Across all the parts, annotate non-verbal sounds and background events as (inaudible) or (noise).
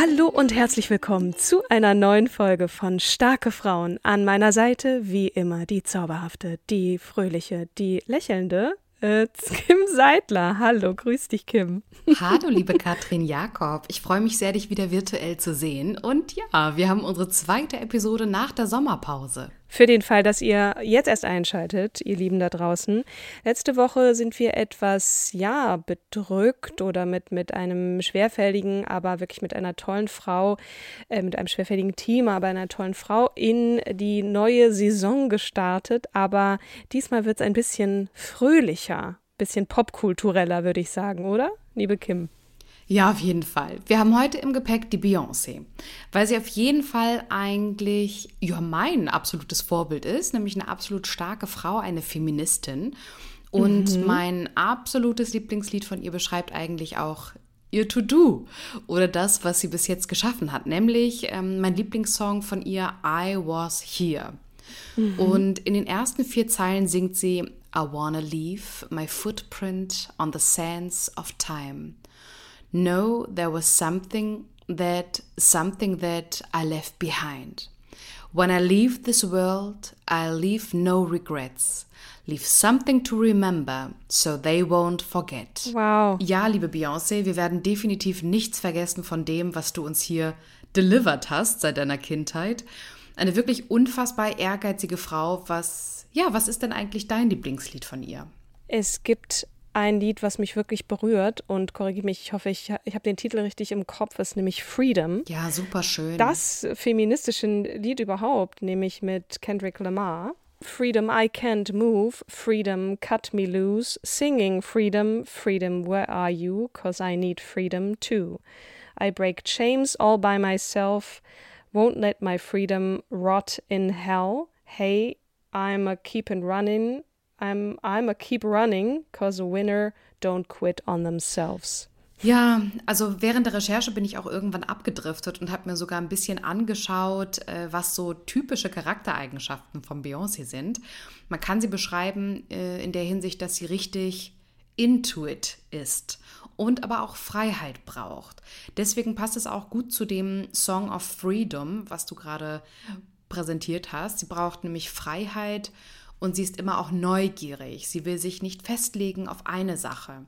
Hallo und herzlich willkommen zu einer neuen Folge von Starke Frauen. An meiner Seite wie immer die zauberhafte, die fröhliche, die lächelnde äh, Kim Seidler. Hallo, grüß dich, Kim. Hallo, liebe Katrin Jakob. Ich freue mich sehr, dich wieder virtuell zu sehen. Und ja, wir haben unsere zweite Episode nach der Sommerpause. Für den Fall, dass ihr jetzt erst einschaltet, ihr Lieben da draußen. Letzte Woche sind wir etwas, ja, bedrückt oder mit, mit einem schwerfälligen, aber wirklich mit einer tollen Frau, äh, mit einem schwerfälligen Team, aber einer tollen Frau in die neue Saison gestartet. Aber diesmal wird es ein bisschen fröhlicher, bisschen popkultureller, würde ich sagen, oder, liebe Kim? Ja, auf jeden Fall. Wir haben heute im Gepäck die Beyoncé, weil sie auf jeden Fall eigentlich ja mein absolutes Vorbild ist, nämlich eine absolut starke Frau, eine Feministin. Und mhm. mein absolutes Lieblingslied von ihr beschreibt eigentlich auch ihr To-Do oder das, was sie bis jetzt geschaffen hat, nämlich ähm, mein Lieblingssong von ihr, I Was Here. Mhm. Und in den ersten vier Zeilen singt sie, I wanna leave my footprint on the sands of time know there was something that something that I left behind. When I leave this world, I leave no regrets. Leave something to remember, so they won't forget. Wow. Ja, liebe Beyoncé, wir werden definitiv nichts vergessen von dem, was du uns hier delivered hast seit deiner Kindheit. Eine wirklich unfassbar ehrgeizige Frau. Was, ja, was ist denn eigentlich dein Lieblingslied von ihr? Es gibt ein Lied, was mich wirklich berührt und korrigiere mich, ich hoffe, ich, ich habe den Titel richtig im Kopf, ist nämlich Freedom. Ja, super schön. Das feministische Lied überhaupt, nämlich mit Kendrick Lamar. Freedom, I can't move. Freedom, cut me loose. Singing freedom, freedom, where are you? Cause I need freedom too. I break chains all by myself. Won't let my freedom rot in hell. Hey, I'm a keepin' running. I'm, I'm a keep running, cause a winner don't quit on themselves. Ja, also während der Recherche bin ich auch irgendwann abgedriftet und habe mir sogar ein bisschen angeschaut, äh, was so typische Charaktereigenschaften von Beyoncé sind. Man kann sie beschreiben äh, in der Hinsicht, dass sie richtig intuit ist und aber auch Freiheit braucht. Deswegen passt es auch gut zu dem Song of Freedom, was du gerade präsentiert hast. Sie braucht nämlich Freiheit und sie ist immer auch neugierig. Sie will sich nicht festlegen auf eine Sache.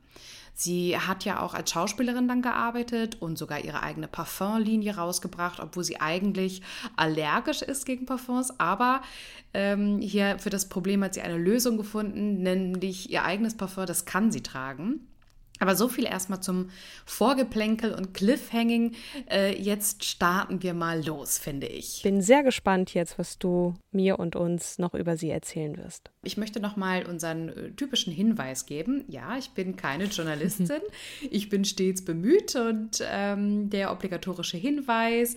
Sie hat ja auch als Schauspielerin dann gearbeitet und sogar ihre eigene Parfumlinie rausgebracht, obwohl sie eigentlich allergisch ist gegen Parfums. Aber ähm, hier für das Problem hat sie eine Lösung gefunden, nämlich ihr eigenes Parfum, das kann sie tragen. Aber so viel erstmal zum Vorgeplänkel und Cliffhanging. Äh, jetzt starten wir mal los, finde ich. Bin sehr gespannt jetzt, was du mir und uns noch über sie erzählen wirst. Ich möchte noch mal unseren äh, typischen Hinweis geben. Ja, ich bin keine Journalistin. (laughs) ich bin stets bemüht und ähm, der obligatorische Hinweis,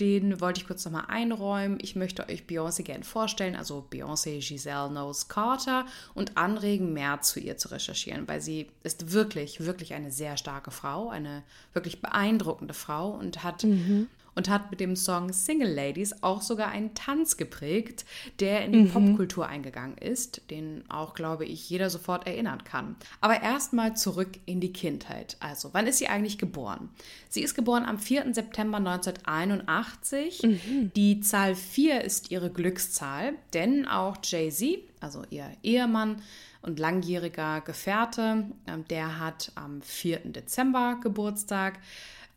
den wollte ich kurz nochmal einräumen. Ich möchte euch Beyoncé gerne vorstellen, also Beyoncé Giselle Knowles Carter und anregen, mehr zu ihr zu recherchieren, weil sie ist wirklich, wirklich eine sehr starke Frau, eine wirklich beeindruckende Frau und hat mhm und hat mit dem Song Single Ladies auch sogar einen Tanz geprägt, der in die mhm. Popkultur eingegangen ist, den auch, glaube ich, jeder sofort erinnern kann. Aber erstmal zurück in die Kindheit. Also, wann ist sie eigentlich geboren? Sie ist geboren am 4. September 1981. Mhm. Die Zahl 4 ist ihre Glückszahl, denn auch Jay-Z, also ihr Ehemann, und langjähriger Gefährte, ähm, der hat am 4. Dezember Geburtstag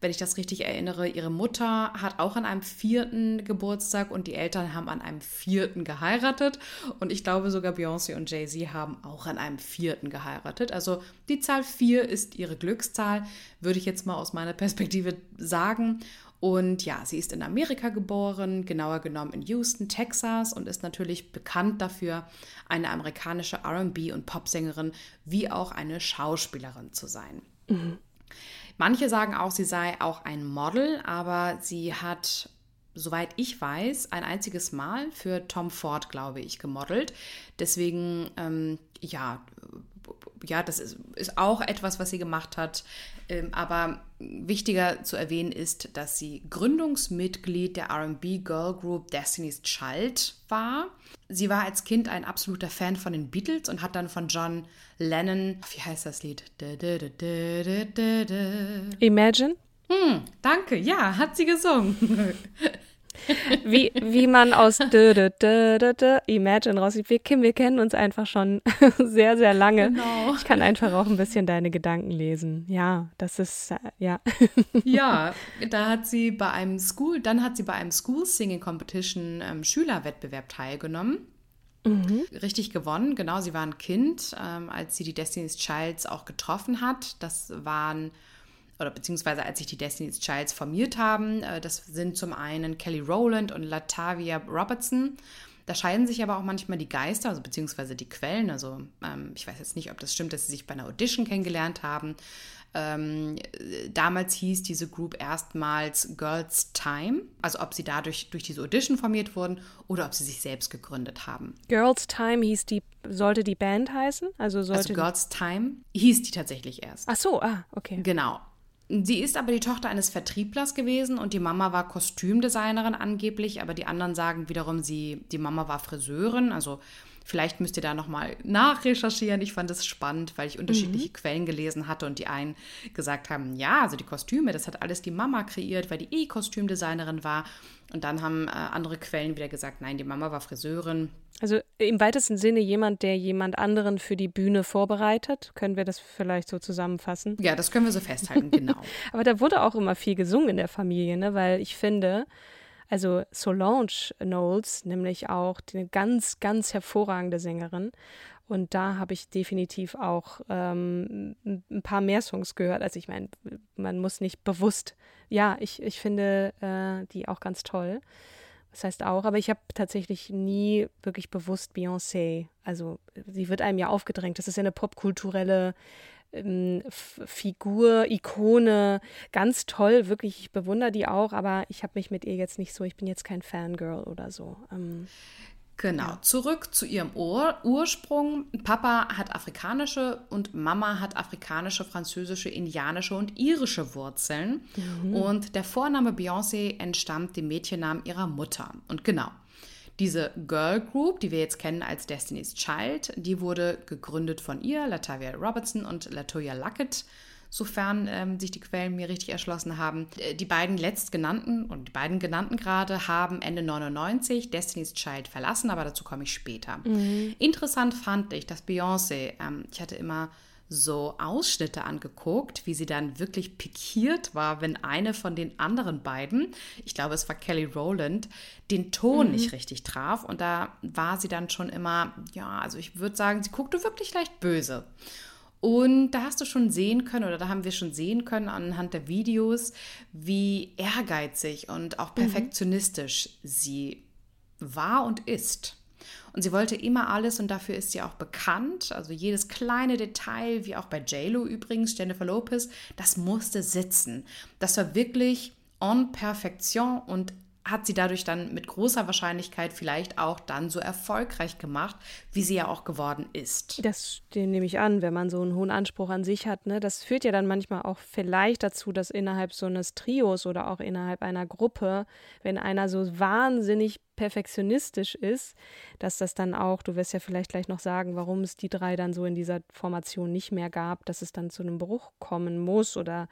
wenn ich das richtig erinnere, ihre Mutter hat auch an einem vierten Geburtstag und die Eltern haben an einem vierten geheiratet. Und ich glaube sogar Beyoncé und Jay-Z haben auch an einem vierten geheiratet. Also die Zahl 4 ist ihre Glückszahl, würde ich jetzt mal aus meiner Perspektive sagen. Und ja, sie ist in Amerika geboren, genauer genommen in Houston, Texas und ist natürlich bekannt dafür, eine amerikanische RB- und Popsängerin wie auch eine Schauspielerin zu sein. Mhm. Manche sagen auch, sie sei auch ein Model, aber sie hat soweit ich weiß, ein einziges Mal für Tom Ford, glaube ich, gemodelt. Deswegen, ähm, ja, ja, das ist, ist, auch etwas, was sie gemacht hat. Ähm, aber wichtiger zu erwähnen ist, dass sie Gründungsmitglied der RB Girl Group Destiny's Child war. Sie war als Kind ein absoluter Fan von den Beatles und hat dann von John Lennon, wie heißt das Lied? Imagine? Hm, danke, ja, hat sie gesungen. (laughs) wie, wie man aus dö, dö, dö, dö, Imagine raussieht. Wir, wir kennen uns einfach schon (laughs) sehr, sehr lange. Genau. Ich kann einfach auch ein bisschen deine Gedanken lesen. Ja, das ist, äh, ja. ja, da hat sie bei einem School, dann hat sie bei einem School Singing Competition ähm, Schülerwettbewerb teilgenommen. Mhm. Richtig gewonnen, genau. Sie war ein Kind, ähm, als sie die Destiny's Childs auch getroffen hat. Das waren oder beziehungsweise als sich die Destiny's Childs formiert haben. Äh, das sind zum einen Kelly Rowland und Latavia Robertson. Da scheiden sich aber auch manchmal die Geister, also beziehungsweise die Quellen. Also ähm, ich weiß jetzt nicht, ob das stimmt, dass sie sich bei einer Audition kennengelernt haben. Ähm, damals hieß diese Group erstmals Girls Time, also ob sie dadurch durch diese Audition formiert wurden oder ob sie sich selbst gegründet haben. Girls Time hieß die, sollte die Band heißen? Also, sollte also Girls Time hieß die tatsächlich erst. Ach so, ah, okay. Genau. Sie ist aber die Tochter eines Vertrieblers gewesen und die Mama war Kostümdesignerin angeblich, aber die anderen sagen wiederum, sie, die Mama war Friseurin. Also vielleicht müsst ihr da nochmal nachrecherchieren. Ich fand es spannend, weil ich unterschiedliche mhm. Quellen gelesen hatte und die einen gesagt haben, ja, also die Kostüme, das hat alles die Mama kreiert, weil die eh Kostümdesignerin war. Und dann haben äh, andere Quellen wieder gesagt, nein, die Mama war Friseurin. Also im weitesten Sinne jemand, der jemand anderen für die Bühne vorbereitet. Können wir das vielleicht so zusammenfassen? Ja, das können wir so festhalten, (laughs) genau. Aber da wurde auch immer viel gesungen in der Familie, ne? weil ich finde, also Solange Knowles, nämlich auch eine ganz, ganz hervorragende Sängerin. Und da habe ich definitiv auch ähm, ein paar mehr Songs gehört. Also ich meine, man muss nicht bewusst, ja, ich, ich finde äh, die auch ganz toll. Das heißt auch, aber ich habe tatsächlich nie wirklich bewusst Beyoncé. Also sie wird einem ja aufgedrängt. Das ist ja eine popkulturelle ähm, Figur, Ikone, ganz toll, wirklich, ich bewundere die auch, aber ich habe mich mit ihr jetzt nicht so, ich bin jetzt kein Fangirl oder so. Ähm, Genau, ja. zurück zu ihrem Ur Ursprung. Papa hat afrikanische und Mama hat afrikanische, französische, indianische und irische Wurzeln. Mhm. Und der Vorname Beyoncé entstammt dem Mädchennamen ihrer Mutter. Und genau, diese Girl Group, die wir jetzt kennen als Destiny's Child, die wurde gegründet von ihr, Latavia Robertson und Latoya Luckett sofern ähm, sich die Quellen mir richtig erschlossen haben. Äh, die beiden letztgenannten und die beiden genannten gerade haben Ende 99 Destiny's Child verlassen, aber dazu komme ich später. Mhm. Interessant fand ich, dass Beyoncé, ähm, ich hatte immer so Ausschnitte angeguckt, wie sie dann wirklich pikiert war, wenn eine von den anderen beiden, ich glaube es war Kelly Rowland, den Ton mhm. nicht richtig traf. Und da war sie dann schon immer, ja, also ich würde sagen, sie guckte wirklich leicht böse. Und da hast du schon sehen können, oder da haben wir schon sehen können anhand der Videos, wie ehrgeizig und auch mhm. perfektionistisch mhm. sie war und ist. Und sie wollte immer alles und dafür ist sie auch bekannt. Also jedes kleine Detail, wie auch bei JLo übrigens, Jennifer Lopez, das musste sitzen. Das war wirklich en Perfektion und hat sie dadurch dann mit großer Wahrscheinlichkeit vielleicht auch dann so erfolgreich gemacht, wie sie ja auch geworden ist. Das nehme ich an, wenn man so einen hohen Anspruch an sich hat. Ne? Das führt ja dann manchmal auch vielleicht dazu, dass innerhalb so eines Trios oder auch innerhalb einer Gruppe, wenn einer so wahnsinnig perfektionistisch ist, dass das dann auch, du wirst ja vielleicht gleich noch sagen, warum es die drei dann so in dieser Formation nicht mehr gab, dass es dann zu einem Bruch kommen muss oder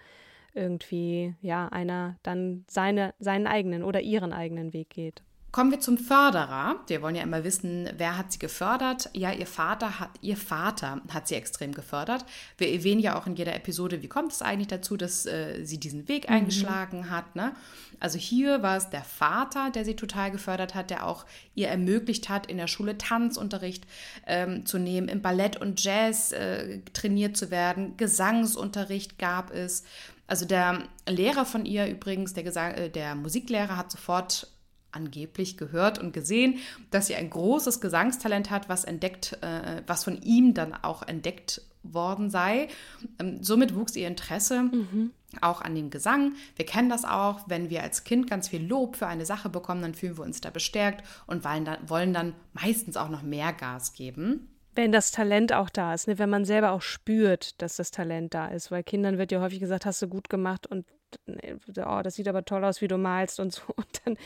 irgendwie, ja, einer dann seine, seinen eigenen oder ihren eigenen Weg geht. Kommen wir zum Förderer. Wir wollen ja immer wissen, wer hat sie gefördert? Ja, ihr Vater hat, ihr Vater hat sie extrem gefördert. Wir erwähnen ja auch in jeder Episode, wie kommt es eigentlich dazu, dass äh, sie diesen Weg mhm. eingeschlagen hat. Ne? Also hier war es der Vater, der sie total gefördert hat, der auch ihr ermöglicht hat, in der Schule Tanzunterricht ähm, zu nehmen, im Ballett und Jazz äh, trainiert zu werden. Gesangsunterricht gab es. Also der Lehrer von ihr übrigens, der, Gesang, äh, der Musiklehrer, hat sofort angeblich gehört und gesehen, dass sie ein großes Gesangstalent hat, was entdeckt, äh, was von ihm dann auch entdeckt worden sei. Ähm, somit wuchs ihr Interesse. Mhm. auch an dem Gesang. Wir kennen das auch, wenn wir als Kind ganz viel Lob für eine Sache bekommen, dann fühlen wir uns da bestärkt und wollen dann, wollen dann meistens auch noch mehr Gas geben. Wenn das Talent auch da ist, ne? wenn man selber auch spürt, dass das Talent da ist, weil Kindern wird ja häufig gesagt, hast du gut gemacht und oh, das sieht aber toll aus, wie du malst und (laughs) so. Und dann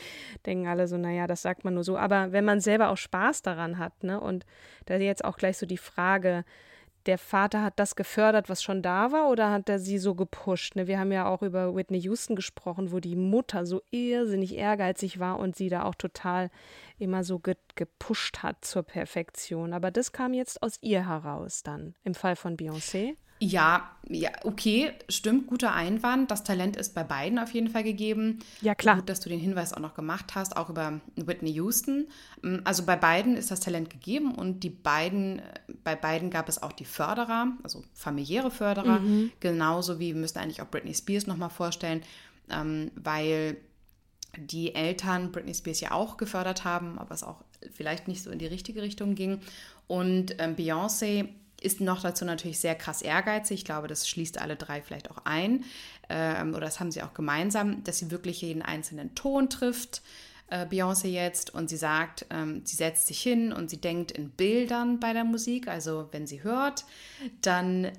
denken alle so, naja, das sagt man nur so. Aber wenn man selber auch Spaß daran hat, ne, und da jetzt auch gleich so die Frage, der Vater hat das gefördert, was schon da war, oder hat er sie so gepusht? Ne? Wir haben ja auch über Whitney Houston gesprochen, wo die Mutter so irrsinnig ehrgeizig war und sie da auch total immer so ge gepusht hat zur Perfektion. Aber das kam jetzt aus ihr heraus dann, im Fall von Beyoncé. Ja, ja, okay, stimmt, guter Einwand. Das Talent ist bei beiden auf jeden Fall gegeben. Ja, klar. Gut, dass du den Hinweis auch noch gemacht hast, auch über Whitney Houston. Mm, also bei beiden ist das Talent gegeben und die beiden, bei beiden gab es auch die Förderer, also familiäre Förderer, mhm. genauso wie wir müssen eigentlich auch Britney Spears nochmal vorstellen, ähm, weil die Eltern Britney Spears ja auch gefördert haben, aber es auch vielleicht nicht so in die richtige Richtung ging. Und ähm, Beyoncé ist noch dazu natürlich sehr krass ehrgeizig. Ich glaube, das schließt alle drei vielleicht auch ein. Ähm, oder das haben sie auch gemeinsam, dass sie wirklich jeden einzelnen Ton trifft. Äh, Beyoncé jetzt und sie sagt, ähm, sie setzt sich hin und sie denkt in Bildern bei der Musik. Also wenn sie hört, dann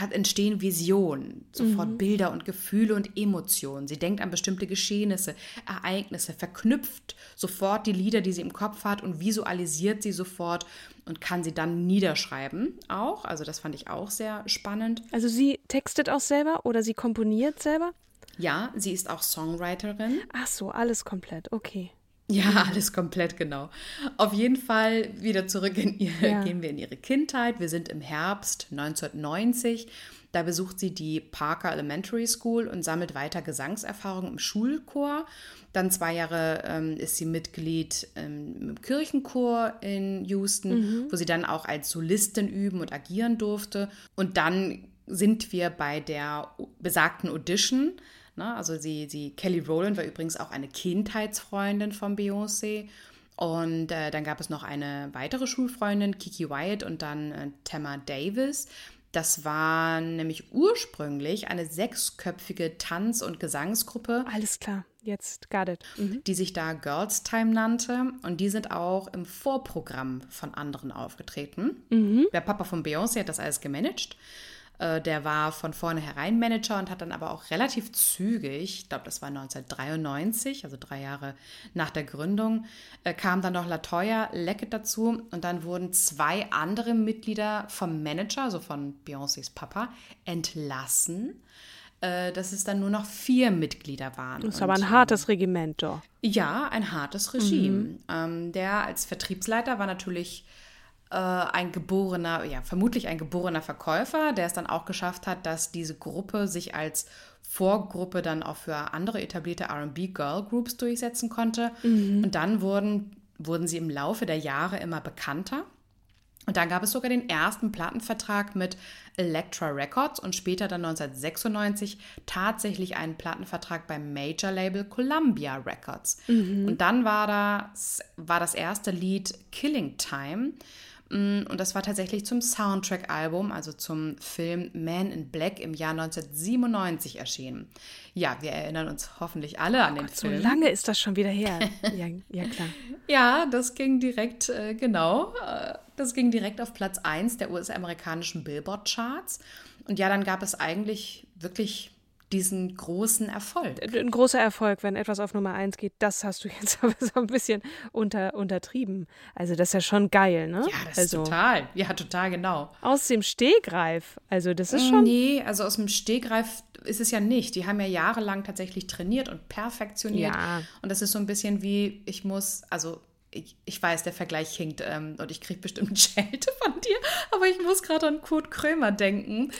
hat, entstehen Visionen, sofort mhm. Bilder und Gefühle und Emotionen. Sie denkt an bestimmte Geschehnisse, Ereignisse, verknüpft sofort die Lieder, die sie im Kopf hat und visualisiert sie sofort und kann sie dann niederschreiben auch. Also das fand ich auch sehr spannend. Also sie textet auch selber oder sie komponiert selber? Ja, sie ist auch Songwriterin. Ach so, alles komplett, okay. Ja, alles komplett genau. Auf jeden Fall wieder zurück in ihr, ja. gehen wir in ihre Kindheit. Wir sind im Herbst 1990. Da besucht sie die Parker Elementary School und sammelt weiter Gesangserfahrung im Schulchor. Dann zwei Jahre ähm, ist sie Mitglied ähm, im Kirchenchor in Houston, mhm. wo sie dann auch als Solistin üben und agieren durfte. Und dann sind wir bei der besagten Audition Ne? Also sie, sie, Kelly Rowland war übrigens auch eine Kindheitsfreundin von Beyoncé. Und äh, dann gab es noch eine weitere Schulfreundin, Kiki Wyatt und dann äh, Tamma Davis. Das war nämlich ursprünglich eine sechsköpfige Tanz- und Gesangsgruppe. Alles klar, jetzt got it. Mhm. Die sich da Girls Time nannte. Und die sind auch im Vorprogramm von anderen aufgetreten. Mhm. Der Papa von Beyoncé hat das alles gemanagt. Äh, der war von vornherein Manager und hat dann aber auch relativ zügig, ich glaube, das war 1993, also drei Jahre nach der Gründung, äh, kam dann noch Latoya Leckett dazu und dann wurden zwei andere Mitglieder vom Manager, also von Beyoncés Papa, entlassen äh, dass es dann nur noch vier Mitglieder waren. Das ist aber ein hartes Regiment, doch. Ja, ein hartes Regime. Mhm. Ähm, der als Vertriebsleiter war natürlich äh, ein geborener, ja, vermutlich ein geborener Verkäufer, der es dann auch geschafft hat, dass diese Gruppe sich als Vorgruppe dann auch für andere etablierte RB Girl Groups durchsetzen konnte. Mhm. Und dann wurden, wurden sie im Laufe der Jahre immer bekannter. Und dann gab es sogar den ersten Plattenvertrag mit Elektra Records und später dann 1996 tatsächlich einen Plattenvertrag beim Major Label Columbia Records. Mhm. Und dann war das, war das erste Lied Killing Time und das war tatsächlich zum Soundtrack-Album, also zum Film Man in Black im Jahr 1997 erschienen. Ja, wir erinnern uns hoffentlich alle an den Gott, Film. So lange ist das schon wieder (laughs) her. Ja, ja klar. ja, das ging direkt, äh, genau, äh, das ging direkt auf Platz 1 der US-amerikanischen Billboard-Charts. Und ja, dann gab es eigentlich wirklich diesen großen Erfolg. Ein großer Erfolg, wenn etwas auf Nummer eins geht, das hast du jetzt (laughs) aber so ein bisschen unter, untertrieben. Also das ist ja schon geil, ne? Ja, das also, ist total. Ja, total genau. Aus dem Stehgreif. Also das ist schon. Nee, also aus dem Stehgreif ist es ja nicht. Die haben ja jahrelang tatsächlich trainiert und perfektioniert. Ja. Und das ist so ein bisschen wie, ich muss, also ich, ich, weiß, der Vergleich hinkt ähm, und ich kriege bestimmt (laughs) Schelte von dir, aber ich muss gerade an Kurt Krömer denken,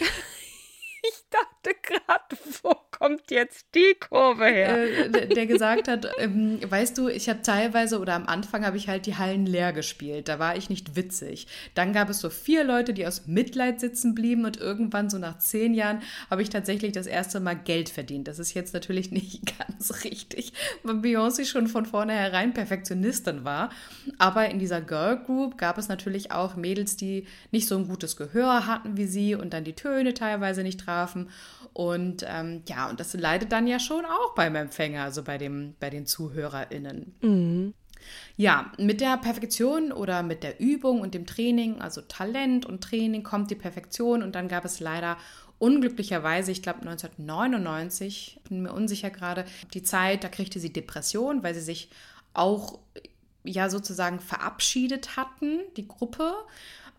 (laughs) Ich dachte gerade, wo kommt jetzt die Kurve her? Äh, der gesagt hat, ähm, weißt du, ich habe teilweise oder am Anfang habe ich halt die Hallen leer gespielt. Da war ich nicht witzig. Dann gab es so vier Leute, die aus Mitleid sitzen blieben und irgendwann so nach zehn Jahren habe ich tatsächlich das erste Mal Geld verdient. Das ist jetzt natürlich (laughs) nicht ganz richtig, weil Beyoncé schon von vornherein Perfektionistin war. Aber in dieser Girl Group gab es natürlich auch Mädels, die nicht so ein gutes Gehör hatten wie sie und dann die Töne teilweise nicht trafen. Und ähm, ja, und das leidet dann ja schon auch beim Empfänger, also bei, dem, bei den ZuhörerInnen. Mhm. Ja, mit der Perfektion oder mit der Übung und dem Training, also Talent und Training, kommt die Perfektion. Und dann gab es leider unglücklicherweise, ich glaube 1999, bin mir unsicher gerade, die Zeit, da kriegte sie Depression, weil sie sich auch ja sozusagen verabschiedet hatten, die Gruppe.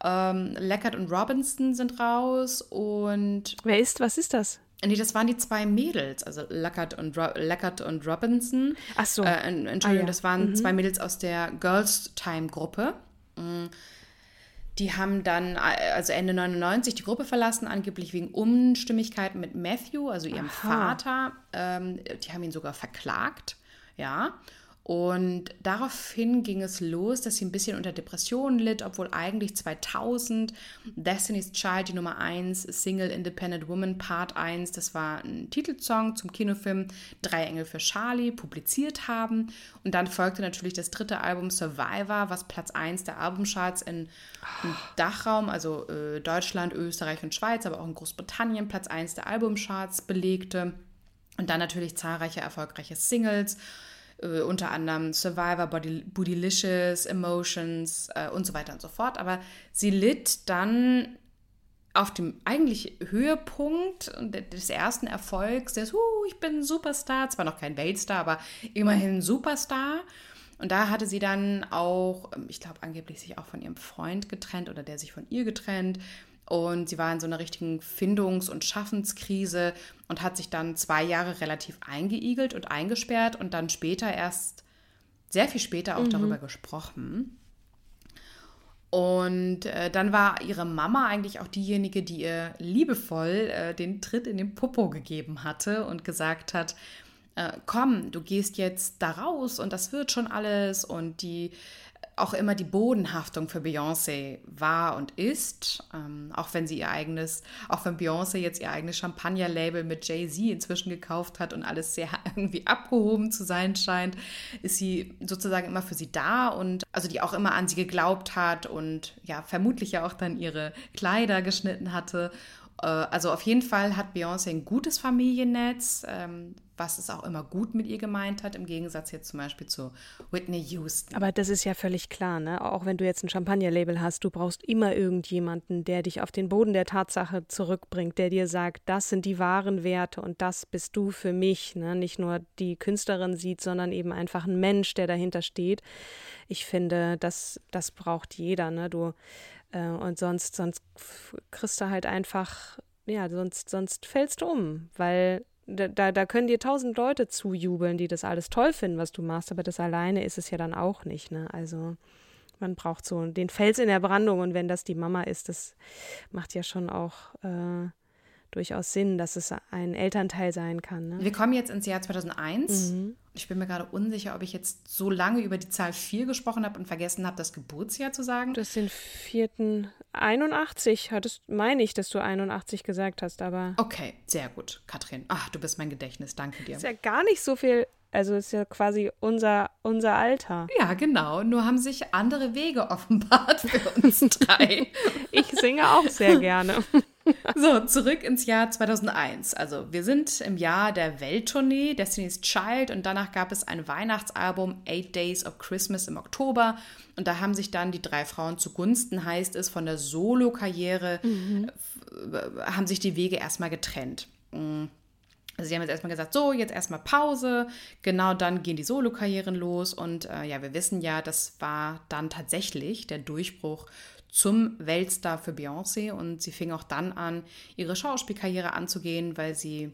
Ähm, Leckert und Robinson sind raus und. Wer ist, was ist das? Nee, das waren die zwei Mädels, also Leckert und, Ro Leckert und Robinson. Ach so. Äh, Entschuldigung, ah, ja. das waren mhm. zwei Mädels aus der Girls Time Gruppe. Mm. Die haben dann, also Ende 99, die Gruppe verlassen, angeblich wegen Unstimmigkeiten mit Matthew, also ihrem Aha. Vater. Ähm, die haben ihn sogar verklagt, ja. Und daraufhin ging es los, dass sie ein bisschen unter Depressionen litt, obwohl eigentlich 2000 Destiny's Child, die Nummer 1, Single Independent Woman Part 1, das war ein Titelsong zum Kinofilm Drei Engel für Charlie, publiziert haben. Und dann folgte natürlich das dritte Album Survivor, was Platz 1 der Albumcharts in, im Dachraum, also äh, Deutschland, Österreich und Schweiz, aber auch in Großbritannien Platz 1 der Albumcharts belegte. Und dann natürlich zahlreiche erfolgreiche Singles äh, unter anderem Survivor, Body, Bootylicious, Emotions äh, und so weiter und so fort. Aber sie litt dann auf dem eigentlich Höhepunkt des ersten Erfolgs, des, uh, ich bin Superstar, zwar noch kein Weltstar, aber immerhin Superstar. Und da hatte sie dann auch, ich glaube, angeblich sich auch von ihrem Freund getrennt oder der sich von ihr getrennt. Und sie war in so einer richtigen Findungs- und Schaffenskrise und hat sich dann zwei Jahre relativ eingeigelt und eingesperrt und dann später erst, sehr viel später auch mhm. darüber gesprochen. Und äh, dann war ihre Mama eigentlich auch diejenige, die ihr liebevoll äh, den Tritt in den Popo gegeben hatte und gesagt hat, äh, komm, du gehst jetzt da raus und das wird schon alles und die auch immer die Bodenhaftung für Beyoncé war und ist, ähm, auch wenn sie ihr eigenes, auch wenn Beyoncé jetzt ihr eigenes Champagner-Label mit Jay-Z inzwischen gekauft hat und alles sehr (laughs) irgendwie abgehoben zu sein scheint, ist sie sozusagen immer für sie da und also die auch immer an sie geglaubt hat und ja, vermutlich ja auch dann ihre Kleider geschnitten hatte. Äh, also auf jeden Fall hat Beyoncé ein gutes Familiennetz, ähm, was es auch immer gut mit ihr gemeint hat, im Gegensatz jetzt zum Beispiel zu Whitney Houston. Aber das ist ja völlig klar, ne? Auch wenn du jetzt ein Champagner-Label hast, du brauchst immer irgendjemanden, der dich auf den Boden der Tatsache zurückbringt, der dir sagt, das sind die wahren Werte und das bist du für mich, ne? Nicht nur die Künstlerin sieht, sondern eben einfach ein Mensch, der dahinter steht. Ich finde, das, das braucht jeder, ne? Du, äh, und sonst, sonst kriegst du halt einfach, ja, sonst, sonst fällst du um, weil da, da können dir tausend Leute zujubeln, die das alles toll finden, was du machst, aber das alleine ist es ja dann auch nicht. Ne? Also man braucht so den Fels in der Brandung und wenn das die Mama ist, das macht ja schon auch äh, durchaus Sinn, dass es ein Elternteil sein kann. Ne? Wir kommen jetzt ins Jahr 2001. Mhm. Ich bin mir gerade unsicher, ob ich jetzt so lange über die Zahl 4 gesprochen habe und vergessen habe, das Geburtsjahr zu sagen. Das sind vierten 81, hattest, meine ich, dass du 81 gesagt hast, aber. Okay, sehr gut, Katrin. Ach, du bist mein Gedächtnis, danke dir. Ist ja gar nicht so viel also ist ja quasi unser, unser Alter. Ja, genau. Nur haben sich andere Wege (laughs) offenbart für uns drei. (laughs) ich singe auch sehr gerne. (laughs) (laughs) So, zurück ins Jahr 2001. Also, wir sind im Jahr der Welttournee Destiny's Child und danach gab es ein Weihnachtsalbum Eight Days of Christmas im Oktober und da haben sich dann die drei Frauen zugunsten, heißt es, von der Solo-Karriere mhm. haben sich die Wege erstmal getrennt. Mhm. Also sie haben jetzt erstmal gesagt, so, jetzt erstmal Pause. Genau dann gehen die Solo-Karrieren los. Und äh, ja, wir wissen ja, das war dann tatsächlich der Durchbruch zum Weltstar für Beyoncé. Und sie fing auch dann an, ihre Schauspielkarriere anzugehen, weil sie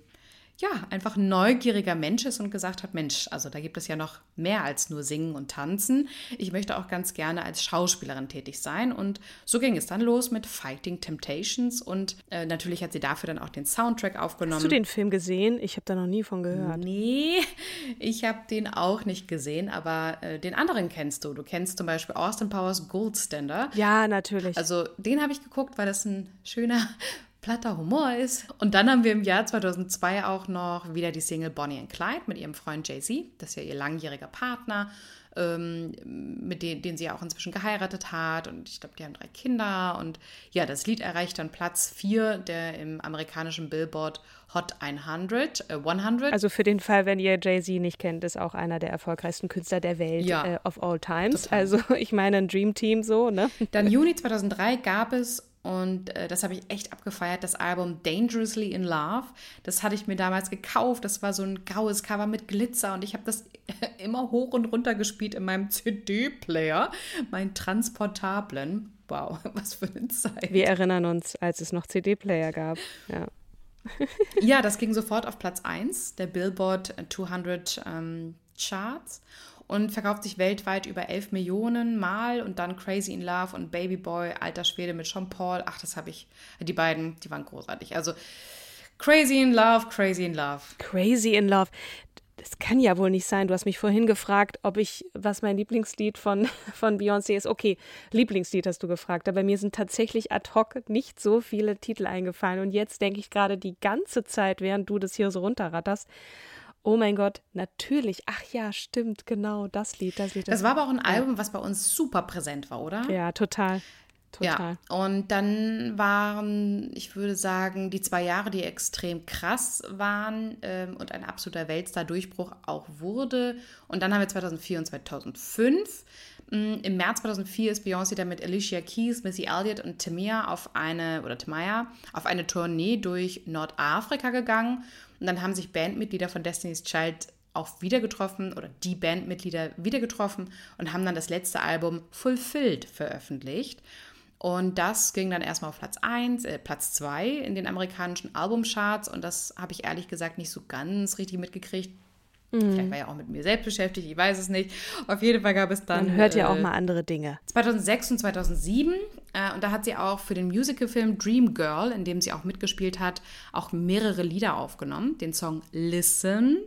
ja, einfach ein neugieriger Mensch ist und gesagt hat, Mensch, also da gibt es ja noch mehr als nur Singen und Tanzen. Ich möchte auch ganz gerne als Schauspielerin tätig sein. Und so ging es dann los mit Fighting Temptations. Und äh, natürlich hat sie dafür dann auch den Soundtrack aufgenommen. Hast du den Film gesehen? Ich habe da noch nie von gehört. Nee, ich habe den auch nicht gesehen, aber äh, den anderen kennst du. Du kennst zum Beispiel Austin Powers Goldstander. Ja, natürlich. Also den habe ich geguckt, weil das ein schöner platter Humor ist. Und dann haben wir im Jahr 2002 auch noch wieder die Single Bonnie and Clyde mit ihrem Freund Jay-Z. Das ist ja ihr langjähriger Partner. ähm, mit denen, den sie auch inzwischen geheiratet hat. Und ich glaube, die haben drei Kinder. Und ja, das Lied erreicht dann Platz 4 der im amerikanischen Billboard Hot 100. Äh, 100. Also für den Fall, wenn ihr Jay-Z nicht kennt, ist auch einer der erfolgreichsten Künstler der Welt Ja. äh, of all times. Total. Also (laughs) ich meine ein Dream Team so, ne? Dann Juni 2003 gab es, und äh, das habe ich echt abgefeiert, das Album Dangerously in Love. Das hatte ich mir damals gekauft. Das war so ein graues Cover mit Glitzer und ich habe das (laughs) immer hoch und runter gespielt in meinem CD-Player, meinen transportablen. Wow, (laughs) was für eine Zeit. Wir erinnern uns, als es noch CD-Player gab. Ja. (laughs) Ja, das ging sofort auf Platz 1 der Billboard 200 ähm, Charts und verkauft sich weltweit über 11 Millionen Mal und dann Crazy in Love und Baby Boy, alter Schwede mit Sean Paul. Ach, das habe ich, die beiden, die waren großartig. Also Crazy in Love, Crazy in Love. Crazy in Love. Das kann ja wohl nicht sein. Du hast mich vorhin gefragt, ob ich, was mein Lieblingslied von, (laughs) von Beyoncé ist. Okay, Lieblingslied hast du gefragt, aber mir sind tatsächlich ad hoc nicht so viele Titel eingefallen. Und jetzt denke ich gerade die ganze Zeit, während du das hier so runterratterst, oh mein Gott, natürlich. Ach ja, stimmt, genau, das Lied, das Lied. Das war aber auch ein Album, was bei uns super präsent war, oder? ja, total. Total. Ja, und dann waren, ich würde sagen, die zwei Jahre, die extrem krass waren ähm, und ein absoluter Weltstar-Durchbruch auch wurde. Und dann haben wir 2004 und 2005. Mm, Im März 2004 ist Beyoncé dann mit Alicia Keys, Missy Elliott und Tamia auf eine, oder Tamaya, auf eine Tournee durch Nordafrika gegangen. Und dann haben sich Bandmitglieder von Destiny's Child auch wieder getroffen oder die Bandmitglieder wieder getroffen und haben dann das letzte Album Fulfilled veröffentlicht. Und das ging dann erstmal auf Platz 1, äh, Platz 2 in den amerikanischen Albumcharts. Und das habe ich ehrlich gesagt nicht so ganz richtig mitgekriegt. Vielleicht war ja auch mit mir selbst beschäftigt, ich weiß es nicht. Auf jeden Fall gab es dann. Man hört ja auch äh, mal andere Dinge. 2006 und 2007. Äh, und da hat sie auch für den Musicalfilm Dream Girl, in dem sie auch mitgespielt hat, auch mehrere Lieder aufgenommen. Den Song Listen,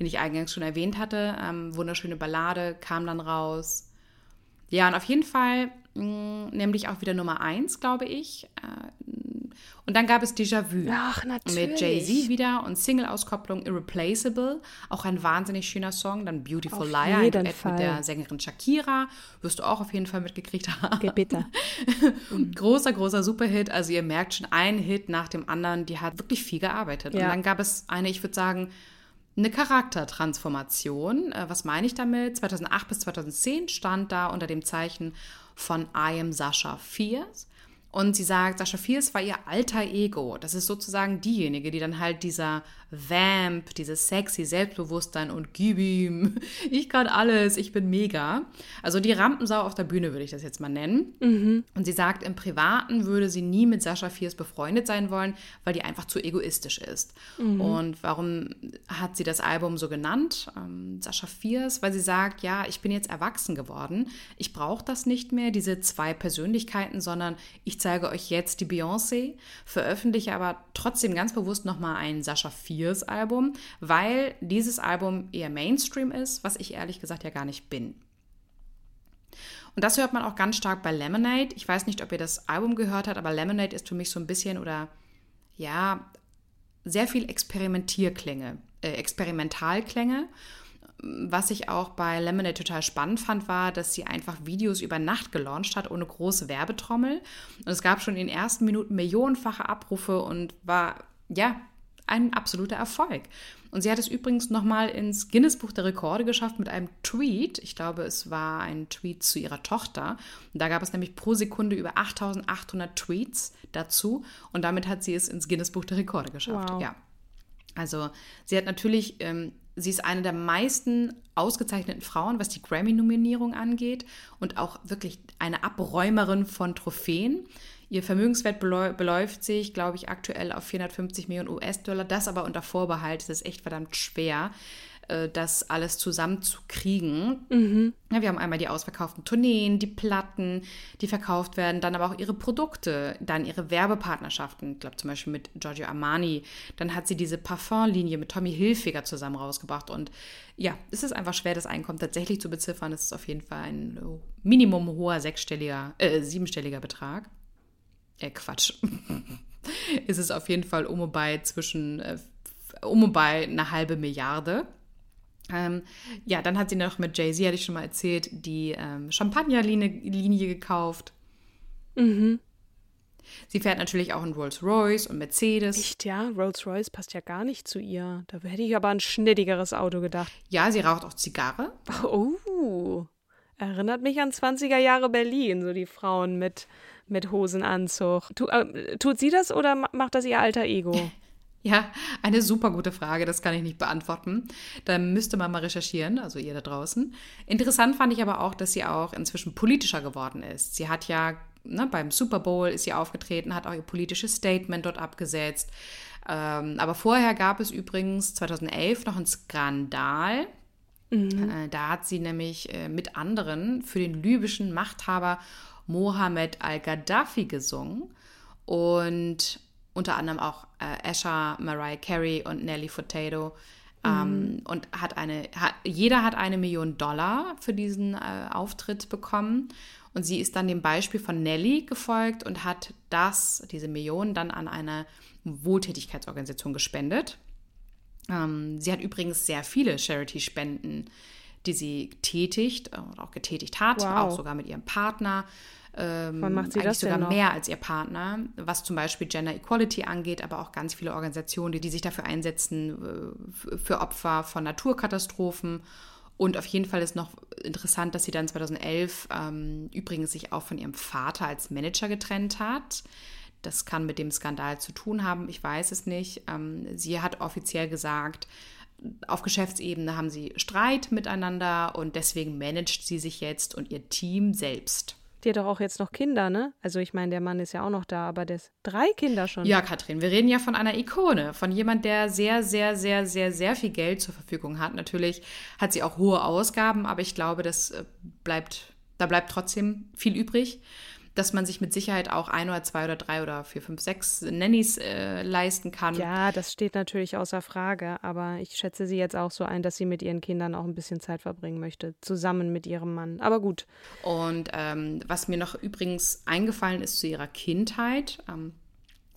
den ich eingangs schon erwähnt hatte. Ähm, wunderschöne Ballade kam dann raus. Ja, und auf jeden Fall nämlich auch wieder Nummer 1, glaube ich. Äh, und dann gab es Déjà-vu. Mit Jay-Z wieder und Single-Auskopplung Irreplaceable. Auch ein wahnsinnig schöner Song. Dann Beautiful Auf Liar, jeden mit der Sängerin Shakira. Wirst du auch auf jeden Fall mitgekriegt haben. Geh bitte. (laughs) Großer, großer Superhit. Also ihr merkt schon, ein Hit nach dem anderen. Die hat wirklich viel gearbeitet. Und Ja. dann gab es eine, ich würde sagen, eine Charaktertransformation. Äh, Was meine ich damit? 2008 bis 2010 stand da unter dem Zeichen von I am Sasha Fierce. Und sie sagt, Sascha Fierce war ihr alter Ego. Das ist sozusagen diejenige, die dann halt dieser Vamp, dieses sexy Selbstbewusstsein und gib ihm, (laughs) ich kann alles, ich bin mega. Also die Rampensau auf der Bühne würde ich das jetzt mal nennen. Und sie sagt, im Privaten würde sie nie mit Sascha Fierce befreundet sein wollen, weil die einfach zu egoistisch ist. Und warum hat sie das Album so genannt? Ähm, Sascha Fierce, weil sie sagt, ja, ich bin jetzt erwachsen geworden. Ich brauche das nicht mehr, diese zwei Persönlichkeiten, sondern ich zeige euch jetzt die Beyoncé, veröffentliche aber trotzdem ganz bewusst nochmal ein Sascha Fierce Album, weil dieses Album eher Mainstream ist, was ich ehrlich gesagt ja gar nicht bin. Und das hört man auch ganz stark bei Lemonade. Ich weiß nicht, ob ihr das Album gehört habt, aber Lemonade ist für mich so ein bisschen oder ja, sehr viel Experimentierklänge, äh, Experimentalklänge. Was ich auch bei Lemonade total spannend fand, war, dass sie einfach Videos über Nacht gelauncht hat, ohne große Werbetrommel. Und es gab schon in den ersten Minuten millionenfache Abrufe und war, ja, ein absoluter Erfolg. Und sie hat es übrigens nochmal ins Guinness-Buch der Rekorde geschafft mit einem Tweet. Ich glaube, es war ein Tweet zu ihrer Tochter. Und da gab es nämlich pro Sekunde über 8800 Tweets dazu. Und damit hat sie es ins Guinness-Buch der Rekorde geschafft. Wow. Ja. Also sie hat natürlich, ähm, sie ist eine der meisten ausgezeichneten Frauen, was die Grammy-Nominierung angeht und auch wirklich eine Abräumerin von Trophäen. Ihr Vermögenswert beläu- beläuft sich, glaube ich, aktuell auf 450 Millionen US-Dollar. Das aber unter Vorbehalt. Es ist echt verdammt schwer, das alles zusammenzukriegen. Ja, wir haben einmal die ausverkauften Tourneen, die Platten, die verkauft werden, dann aber auch ihre Produkte, dann ihre Werbepartnerschaften, ich glaube zum Beispiel mit Giorgio Armani. Dann hat sie diese Parfumlinie mit Tommy Hilfiger zusammen rausgebracht. Und ja, es ist einfach schwer, das Einkommen tatsächlich zu beziffern. Es ist auf jeden Fall ein äh, Minimum hoher sechsstelliger, äh, siebenstelliger Betrag. Äh, Quatsch. (laughs) es ist auf jeden Fall um und bei zwischen, äh, um und bei eine halbe Milliarde. Ähm, ja, dann hat sie noch mit Jay-Z, hatte ich schon mal erzählt, die ähm, Champagnerlinie Linie gekauft. Mhm. Sie fährt natürlich auch in Rolls-Royce und Mercedes. Echt, ja? Rolls-Royce passt ja gar nicht zu ihr. Da hätte ich aber ein schnittigeres Auto gedacht. Ja, sie raucht auch Zigarre. (laughs) Oh, erinnert mich an 20er Jahre Berlin, so die Frauen mit, mit Hosenanzug. Tu, äh, tut sie das oder macht das ihr alter Ego? (laughs) Ja, eine super gute Frage, das kann ich nicht beantworten. Da müsste man mal recherchieren, also ihr da draußen. Interessant fand ich aber auch, dass sie auch inzwischen politischer geworden ist. Sie hat ja ne, beim Super Bowl ist sie aufgetreten, hat auch ihr politisches Statement dort abgesetzt. Ähm, aber vorher gab es übrigens 2011 noch einen Skandal. Mhm. Äh, da hat sie nämlich äh, mit anderen für den libyschen Machthaber Mohammed al-Gaddafi gesungen. Und unter anderem auch äh, Asher, Mariah Carey und Nelly Furtado. Ähm, mhm. und hat eine, hat, jeder hat eine Million Dollar für diesen äh, Auftritt bekommen. Und sie ist dann dem Beispiel von Nelly gefolgt und hat das, diese Million, dann an eine Wohltätigkeitsorganisation gespendet. Ähm, sie hat übrigens sehr viele Charity-Spenden, die sie tätigt oder auch getätigt hat, wow. auch sogar mit ihrem Partner. Ähm, Wann macht sie das sogar mehr als ihr Partner, was zum Beispiel Gender Equality angeht, aber auch ganz viele Organisationen, die, die sich dafür einsetzen, äh, für Opfer von Naturkatastrophen. Und auf jeden Fall ist noch interessant, dass sie dann 2011 ähm, übrigens sich auch von ihrem Vater als Manager getrennt hat. Das kann mit dem Skandal zu tun haben, ich weiß es nicht. Ähm, sie hat offiziell gesagt, auf Geschäftsebene haben sie Streit miteinander und deswegen managt sie sich jetzt und ihr Team selbst. Die hat doch auch jetzt noch Kinder, ne? Also ich meine, der Mann ist ja auch noch da, aber der ist drei Kinder schon. Ja, Katrin, wir reden ja von einer Ikone, von jemand, der sehr, sehr, sehr, sehr, sehr viel Geld zur Verfügung hat. Natürlich hat sie auch hohe Ausgaben, aber ich glaube, das äh, bleibt, da bleibt trotzdem viel übrig dass man sich mit Sicherheit auch ein oder zwei oder drei oder vier, fünf, sechs Nannies äh, leisten kann. Ja, das steht natürlich außer Frage, aber ich schätze sie jetzt auch so ein, dass sie mit ihren Kindern auch ein bisschen Zeit verbringen möchte, zusammen mit ihrem Mann. Aber gut. Und ähm, was mir noch übrigens eingefallen ist zu ihrer Kindheit, ähm,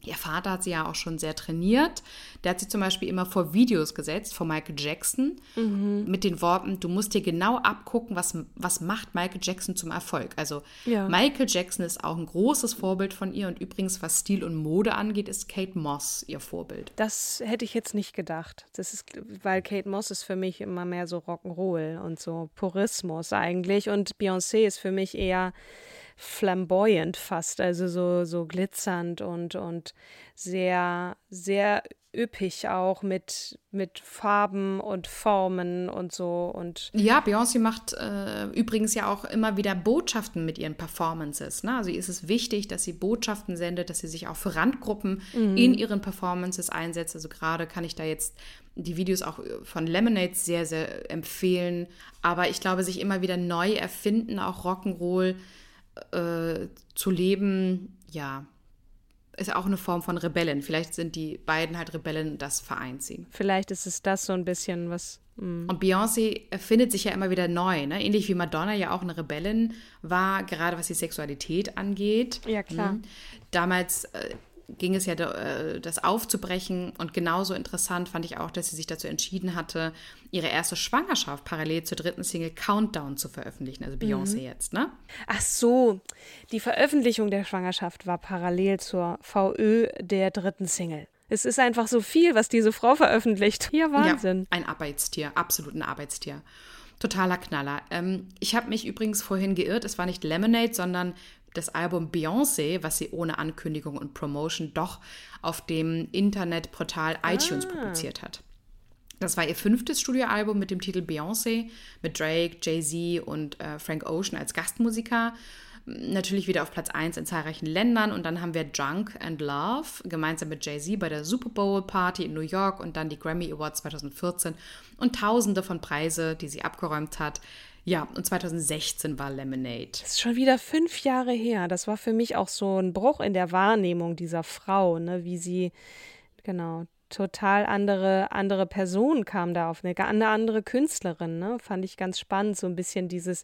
Ihr Vater hat sie ja auch schon sehr trainiert. Der hat sie zum Beispiel immer vor Videos gesetzt, vor Michael Jackson, mhm. mit den Worten, du musst dir genau abgucken, was, was macht Michael Jackson zum Erfolg. Also ja. Michael Jackson ist auch ein großes Vorbild von ihr und übrigens, was Stil und Mode angeht, ist Kate Moss ihr Vorbild. Das hätte ich jetzt nicht gedacht. Das ist, weil Kate Moss ist für mich immer mehr so Rock'n'Roll und so Purismus eigentlich und Beyoncé ist für mich eher flamboyant fast, also so, so glitzernd und, und sehr, sehr üppig auch mit, mit Farben und Formen und so. Und ja, Beyoncé macht äh, übrigens ja auch immer wieder Botschaften mit ihren Performances. Ne? Also ihr ist es wichtig, dass sie Botschaften sendet, dass sie sich auch für Randgruppen mhm. in ihren Performances einsetzt. Also gerade kann ich da jetzt die Videos auch von Lemonade sehr, sehr empfehlen. Aber ich glaube, sich immer wieder neu erfinden, auch Rock'n'Roll äh, zu leben, ja, ist auch eine Form von Rebellen. Vielleicht sind die beiden halt Rebellen, das vereint sie. Vielleicht ist es das so ein bisschen, was. Mh. Und Beyoncé erfindet sich ja immer wieder neu, ne? Ähnlich wie Madonna ja auch eine Rebellin war, gerade was die Sexualität angeht. Ja, klar. Mhm. Damals äh, ging es ja, äh, das aufzubrechen. Und genauso interessant fand ich auch, dass sie sich dazu entschieden hatte, ihre erste Schwangerschaft parallel zur dritten Single Countdown zu veröffentlichen, also Beyoncé mhm. jetzt, ne? Ach so, die Veröffentlichung der Schwangerschaft war parallel zur VÖ der dritten Single. Es ist einfach so viel, was diese Frau veröffentlicht. Ja, Wahnsinn. Ja, ein Arbeitstier, absolut ein Arbeitstier. Totaler Knaller. Ähm, ich habe mich übrigens vorhin geirrt. Es war nicht Lemonade, sondern das Album Beyoncé, was sie ohne Ankündigung und Promotion doch auf dem Internetportal iTunes ah. publiziert hat. Das war ihr fünftes Studioalbum mit dem Titel Beyoncé, mit Drake, Jay-Z und äh, Frank Ocean als Gastmusiker. Natürlich wieder auf Platz 1 in zahlreichen Ländern. Und dann haben wir Drunk and Love gemeinsam mit Jay-Z bei der Super Bowl Party in New York und dann die Grammy Awards 2014 und tausende von Preise, die sie abgeräumt hat. Ja, und 2016 war Lemonade. Das ist schon wieder fünf Jahre her. Das war für mich auch so ein Bruch in der Wahrnehmung dieser Frau, ne? wie sie, genau, total andere, andere Person kam da auf, eine, eine andere Künstlerin, ne? Fand ich ganz spannend, so ein bisschen dieses,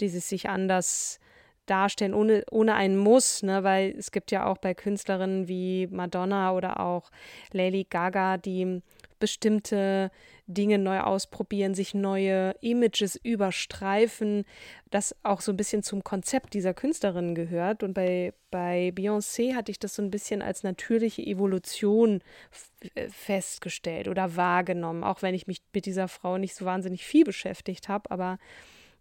dieses sich anders darstellen, ohne, ohne einen Muss, ne? weil es gibt ja auch bei Künstlerinnen wie Madonna oder auch Lady Gaga, die bestimmte Dinge neu ausprobieren, sich neue Images überstreifen, das auch so ein bisschen zum Konzept dieser Künstlerin gehört. Und bei, bei Beyoncé hatte ich das so ein bisschen als natürliche Evolution äh, festgestellt oder wahrgenommen, auch wenn ich mich mit dieser Frau nicht so wahnsinnig viel beschäftigt habe, aber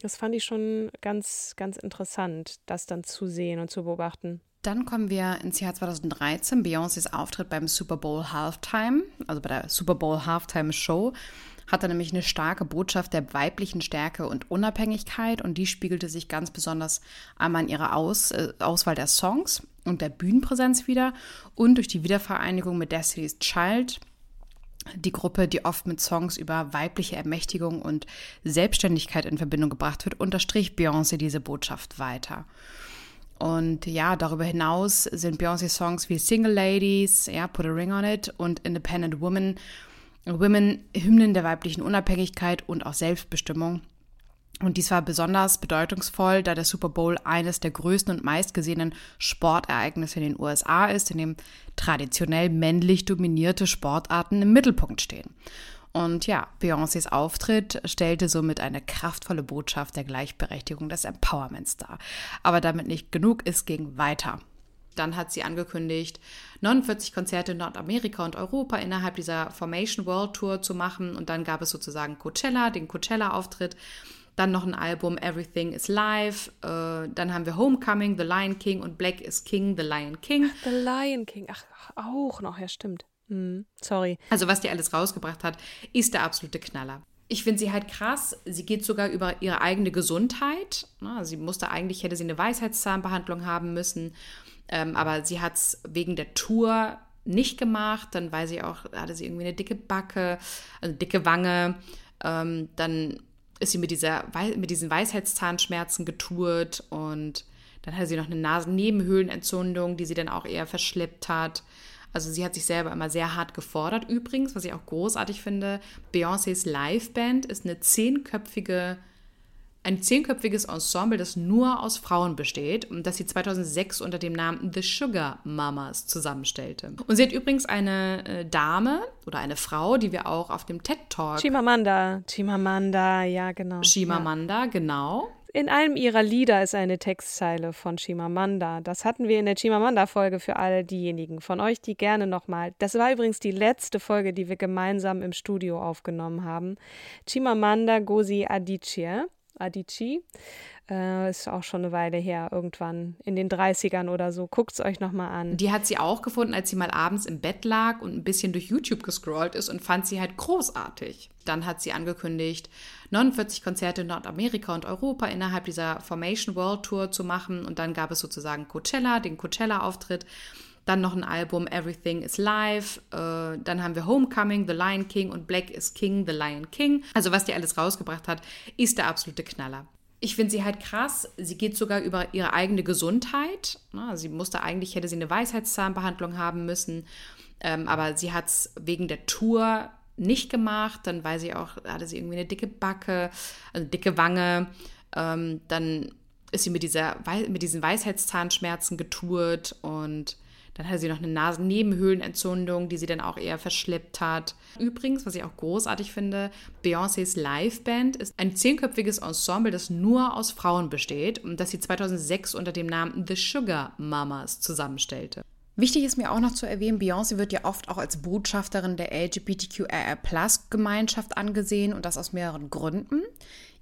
das fand ich schon ganz, ganz interessant, das dann zu sehen und zu beobachten. Dann kommen wir ins Jahr 2013, Beyoncés Auftritt beim Super Bowl Halftime, also bei der Super Bowl Halftime Show, hatte nämlich eine starke Botschaft der weiblichen Stärke und Unabhängigkeit und die spiegelte sich ganz besonders einmal in ihrer Aus, äh, Auswahl der Songs und der Bühnenpräsenz wieder und durch die Wiedervereinigung mit Destiny's Child, die Gruppe, die oft mit Songs über weibliche Ermächtigung und Selbstständigkeit in Verbindung gebracht wird, unterstrich Beyoncé diese Botschaft weiter. Und ja, darüber hinaus sind Beyoncé-Songs wie Single Ladies, ja, Put a Ring on It und Independent Woman, Women Hymnen der weiblichen Unabhängigkeit und auch Selbstbestimmung. Und dies war besonders bedeutungsvoll, da der Super Bowl eines der größten und meistgesehenen Sportereignisse in den USA ist, in dem traditionell männlich dominierte Sportarten im Mittelpunkt stehen. Und ja, Beyoncés Auftritt stellte somit eine kraftvolle Botschaft der Gleichberechtigung des Empowerments dar. Aber damit nicht genug, es ging weiter. Dann hat sie angekündigt, 49 Konzerte in Nordamerika und Europa innerhalb dieser Formation World Tour zu machen. Und dann gab es sozusagen Coachella, den Coachella-Auftritt. Dann noch ein Album Everything is Live. Äh, dann haben wir Homecoming, The Lion King und Black is King, The Lion King. The Lion King, ach, auch noch, ja, stimmt. Hm, sorry. Also was die alles rausgebracht hat, ist der absolute Knaller. Ich finde sie halt krass. Sie geht sogar über ihre eigene Gesundheit. Ne, sie musste eigentlich, hätte sie eine Weisheitszahnbehandlung haben müssen. Ähm, aber sie hat es wegen der Tour nicht gemacht. Dann weiß sie auch, hatte sie irgendwie eine dicke Backe, also dicke Wange. Ähm, dann ist sie mit, dieser, mit diesen Weisheitszahnschmerzen getourt und dann hatte sie noch eine Nasennebenhöhlenentzündung, die sie dann auch eher verschleppt hat. Also sie hat sich selber immer sehr hart gefordert. Übrigens, was ich auch großartig finde, Beyoncés Liveband ist eine zehnköpfige, ein zehnköpfiges Ensemble, das nur aus Frauen besteht und das sie 2006 unter dem Namen The Sugar Mamas zusammenstellte. Und sie hat übrigens eine äh, Dame oder eine Frau, die wir auch auf dem TED Talk. Chimamanda, Chimamanda, ja genau. Chimamanda, ja. genau. In einem ihrer Lieder ist eine Textzeile von Chimamanda. Das hatten wir in der Chimamanda-Folge für all diejenigen von euch, die gerne nochmal. Das war übrigens die letzte Folge, die wir gemeinsam im Studio aufgenommen haben. Chimamanda Gozi Adichie. Adichie. Äh, ist auch schon eine Weile her, irgendwann in den 30ern oder so. Guckt es euch nochmal an. Die hat sie auch gefunden, als sie mal abends im Bett lag und ein bisschen durch YouTube gescrollt ist und fand sie halt großartig. Dann hat sie angekündigt, 49 Konzerte in Nordamerika und Europa innerhalb dieser Formation World Tour zu machen. Und dann gab es sozusagen Coachella, den Coachella-Auftritt. Dann noch ein Album Everything is Live. Äh, dann haben wir Homecoming, The Lion King und Black is King, The Lion King. Also was die alles rausgebracht hat, ist der absolute Knaller ich finde sie halt krass. Sie geht sogar über ihre eigene Gesundheit. Ne? Sie musste eigentlich, hätte sie eine Weisheitszahnbehandlung haben müssen. Ähm, aber sie hat es wegen der Tour nicht gemacht. Dann weiß sie auch, hatte sie irgendwie eine dicke Backe, also dicke Wange. Ähm, dann ist sie mit, dieser, mit diesen Weisheitszahnschmerzen getourt und dann hatte sie noch eine Nasennebenhöhlenentzündung, die sie dann auch eher verschleppt hat. Übrigens, was ich auch großartig finde, Beyoncés Liveband ist ein zehnköpfiges Ensemble, das nur aus Frauen besteht und das sie 2006 unter dem Namen The Sugar Mamas zusammenstellte. Wichtig ist mir auch noch zu erwähnen, Beyoncé wird ja oft auch als Botschafterin der LGBTQIA-Plus-Gemeinschaft angesehen und das aus mehreren Gründen.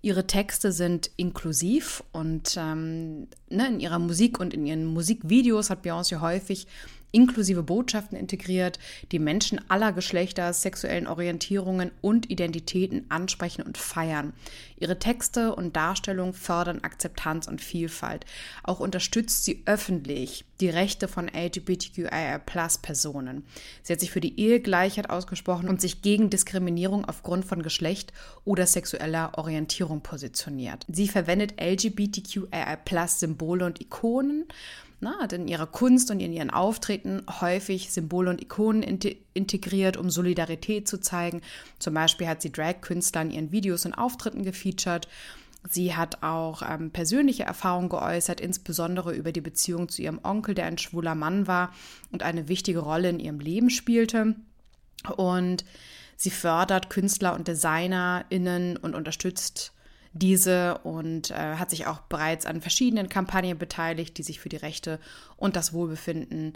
Ihre Texte sind inklusiv und ähm, ne, in ihrer Musik und in ihren Musikvideos hat Beyoncé häufig inklusive Botschaften integriert, die Menschen aller Geschlechter, sexuellen Orientierungen und Identitäten ansprechen und feiern. Ihre Texte und Darstellungen fördern Akzeptanz und Vielfalt. Auch unterstützt sie öffentlich die Rechte von LGBTQIA-Personen. Sie hat sich für die Ehegleichheit ausgesprochen und sich gegen Diskriminierung aufgrund von Geschlecht oder sexueller Orientierung positioniert. Sie verwendet LGBTQIA-Symbole und Ikonen na, hat in ihrer Kunst und in ihren Auftreten häufig Symbole und Ikonen integriert, um Solidarität zu zeigen. Zum Beispiel hat sie Drag-Künstler in ihren Videos und Auftritten gefeatured. Sie hat auch ähm, persönliche Erfahrungen geäußert, insbesondere über die Beziehung zu ihrem Onkel, der ein schwuler Mann war und eine wichtige Rolle in ihrem Leben spielte. Und Sie fördert Künstler und DesignerInnen und unterstützt diese und äh, hat sich auch bereits an verschiedenen Kampagnen beteiligt, die sich für die Rechte und das Wohlbefinden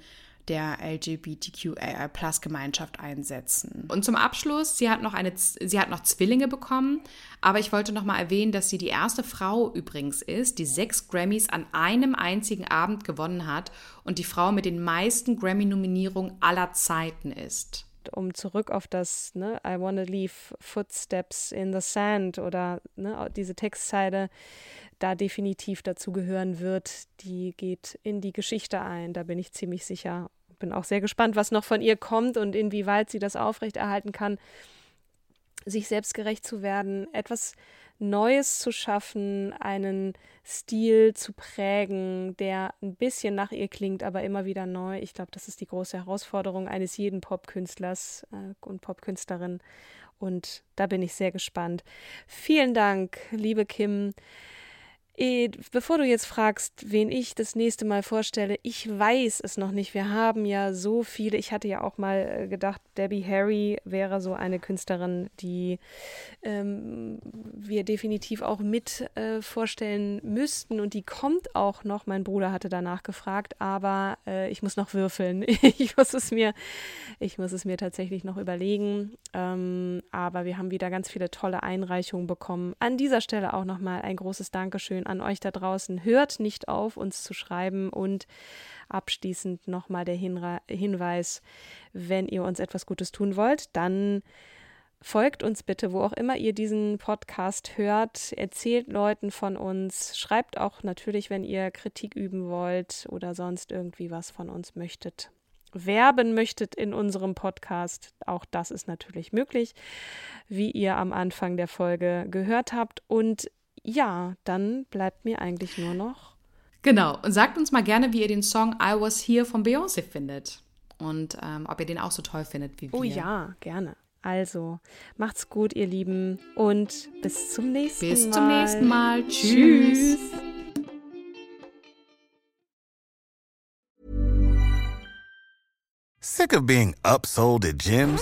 der LGBTQAI-Plus-Gemeinschaft einsetzen. Und zum Abschluss, sie hat, noch eine, sie hat noch Zwillinge bekommen, aber ich wollte noch mal erwähnen, dass sie die erste Frau übrigens ist, die sechs Grammys an einem einzigen Abend gewonnen hat und die Frau mit den meisten Grammy-Nominierungen aller Zeiten ist um zurück auf das, ne, I wanna leave footsteps in the sand oder ne, diese Textzeile da definitiv dazu gehören wird, die geht in die Geschichte ein, da bin ich ziemlich sicher. Bin auch sehr gespannt, was noch von ihr kommt und inwieweit sie das aufrechterhalten kann, sich selbstgerecht zu werden, etwas Neues zu schaffen, einen Stil zu prägen, der ein bisschen nach ihr klingt, aber immer wieder neu. Ich glaube, das ist die große Herausforderung eines jeden Popkünstlers äh, und Popkünstlerin. Und da bin ich sehr gespannt. Vielen Dank, liebe Kim. Eh, bevor du jetzt fragst, wen ich das nächste Mal vorstelle, ich weiß es noch nicht. Wir haben ja so viele. Ich hatte ja auch mal äh, gedacht, Debbie Harry wäre so eine Künstlerin, die ähm, wir definitiv auch mit äh, vorstellen müssten. Und die kommt auch noch. Mein Bruder hatte danach gefragt, aber äh, ich muss noch würfeln. (laughs) ich muss es mir, ich muss es mir tatsächlich noch überlegen. Ähm, aber wir haben wieder ganz viele tolle Einreichungen bekommen. An dieser Stelle auch nochmal ein großes Dankeschön an euch da draußen. Hört nicht auf, uns zu schreiben und abschließend nochmal der Hinra Hinweis, wenn ihr uns etwas Gutes tun wollt, dann folgt uns bitte, wo auch immer ihr diesen Podcast hört. Erzählt Leuten von uns. Schreibt auch natürlich, wenn ihr Kritik üben wollt oder sonst irgendwie was von uns möchtet. Werben möchtet in unserem Podcast, auch das ist natürlich möglich, wie ihr am Anfang der Folge gehört habt. Und ja, dann bleibt mir eigentlich nur noch. Genau, und sagt uns mal gerne, wie ihr den Song I Was Here von Beyoncé findet. Und ähm, ob ihr den auch so toll findet wie oh wir. Oh ja, gerne. Also, macht's gut, ihr Lieben, und bis zum nächsten bis Mal. Bis zum nächsten Mal. Tschüss. Sick of being upsold at gyms?